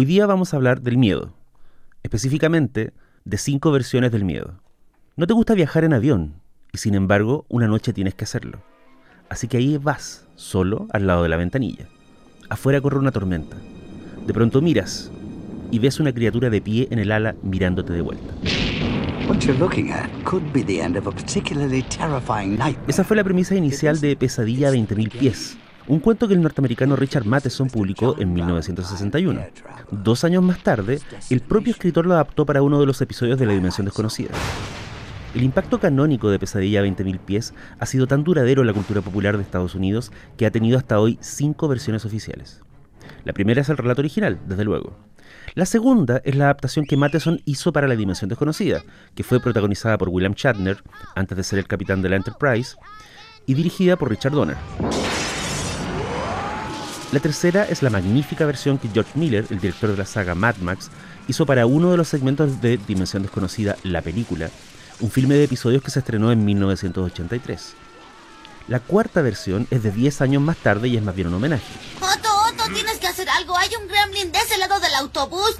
Hoy día vamos a hablar del miedo, específicamente de cinco versiones del miedo. No te gusta viajar en avión y sin embargo una noche tienes que hacerlo. Así que ahí vas, solo al lado de la ventanilla. Afuera corre una tormenta. De pronto miras y ves una criatura de pie en el ala mirándote de vuelta. Esa fue la premisa inicial de Pesadilla a 20.000 pies, un cuento que el norteamericano Richard Matheson publicó en 1961. Dos años más tarde, el propio escritor lo adaptó para uno de los episodios de La Dimensión Desconocida. El impacto canónico de Pesadilla a 20.000 pies ha sido tan duradero en la cultura popular de Estados Unidos que ha tenido hasta hoy cinco versiones oficiales. La primera es el relato original, desde luego. La segunda es la adaptación que Matheson hizo para La Dimensión Desconocida, que fue protagonizada por William Shatner, antes de ser el capitán de la Enterprise, y dirigida por Richard Donner. La tercera es la magnífica versión que George Miller, el director de la saga Mad Max, hizo para uno de los segmentos de Dimensión Desconocida, la película, un filme de episodios que se estrenó en 1983. La cuarta versión es de 10 años más tarde y es más bien un homenaje. Otto, Otto, tienes que hacer algo. Hay un gremlin de ese lado del autobús.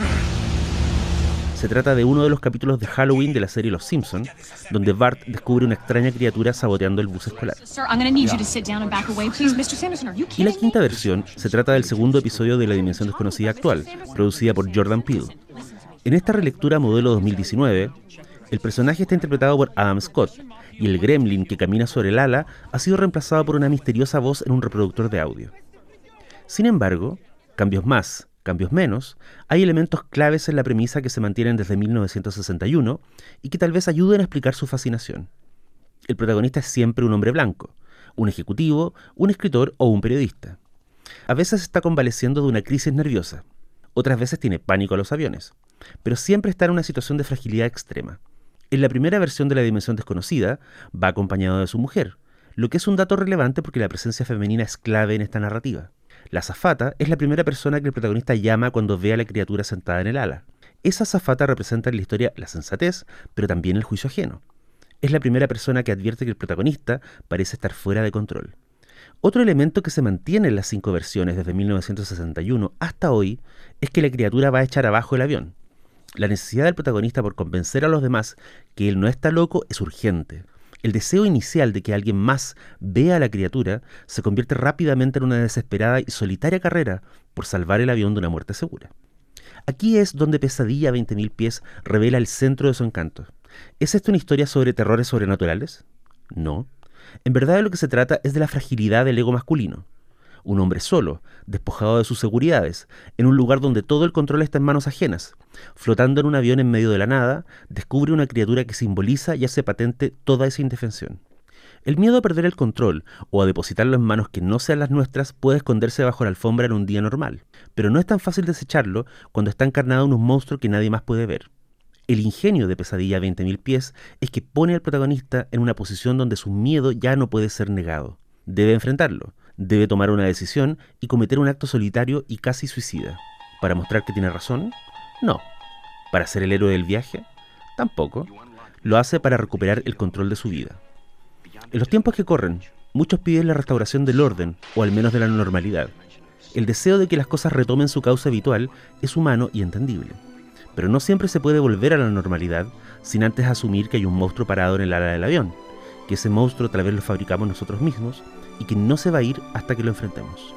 Se trata de uno de los capítulos de Halloween de la serie Los Simpson, donde Bart descubre una extraña criatura saboteando el bus escolar. Y la quinta versión se trata del segundo episodio de La Dimensión Desconocida actual, producida por Jordan Peele. En esta relectura modelo 2019, el personaje está interpretado por Adam Scott, y el gremlin que camina sobre el ala ha sido reemplazado por una misteriosa voz en un reproductor de audio. Sin embargo, cambios más, cambios menos, hay elementos claves en la premisa que se mantienen desde 1961 y que tal vez ayuden a explicar su fascinación. El protagonista es siempre un hombre blanco, un ejecutivo, un escritor o un periodista. A veces está convaleciendo de una crisis nerviosa, otras veces tiene pánico a los aviones, pero siempre está en una situación de fragilidad extrema. En la primera versión de La Dimensión Desconocida va acompañado de su mujer, lo que es un dato relevante porque la presencia femenina es clave en esta narrativa. La zafata es la primera persona que el protagonista llama cuando ve a la criatura sentada en el ala. Esa zafata representa en la historia la sensatez, pero también el juicio ajeno. Es la primera persona que advierte que el protagonista parece estar fuera de control. Otro elemento que se mantiene en las cinco versiones desde 1961 hasta hoy es que la criatura va a echar abajo el avión. La necesidad del protagonista por convencer a los demás que él no está loco es urgente. El deseo inicial de que alguien más vea a la criatura se convierte rápidamente en una desesperada y solitaria carrera por salvar el avión de una muerte segura. Aquí es donde Pesadilla a 20.000 pies revela el centro de su encanto. ¿Es esta una historia sobre terrores sobrenaturales? No. En verdad de lo que se trata es de la fragilidad del ego masculino. Un hombre solo, despojado de sus seguridades, en un lugar donde todo el control está en manos ajenas, flotando en un avión en medio de la nada, descubre una criatura que simboliza y hace patente toda esa indefensión. El miedo a perder el control o a depositarlo en manos que no sean las nuestras puede esconderse bajo la alfombra en un día normal, pero no es tan fácil desecharlo cuando está encarnado en un monstruo que nadie más puede ver. El ingenio de Pesadilla a 20.000 pies es que pone al protagonista en una posición donde su miedo ya no puede ser negado. Debe enfrentarlo, debe tomar una decisión y cometer un acto solitario y casi suicida. ¿Para mostrar que tiene razón? No. ¿Para ser el héroe del viaje? Tampoco. Lo hace para recuperar el control de su vida. En los tiempos que corren, muchos piden la restauración del orden, o al menos de la normalidad. El deseo de que las cosas retomen su causa habitual es humano y entendible. Pero no siempre se puede volver a la normalidad sin antes asumir que hay un monstruo parado en el ala del avión, que ese monstruo tal vez lo fabricamos nosotros mismos y que no se va a ir hasta que lo enfrentemos.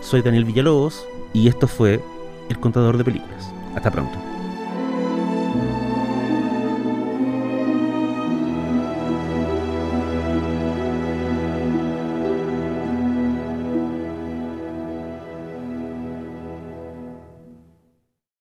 Soy Daniel Villalobos y esto fue El Contador de Películas. Hasta pronto.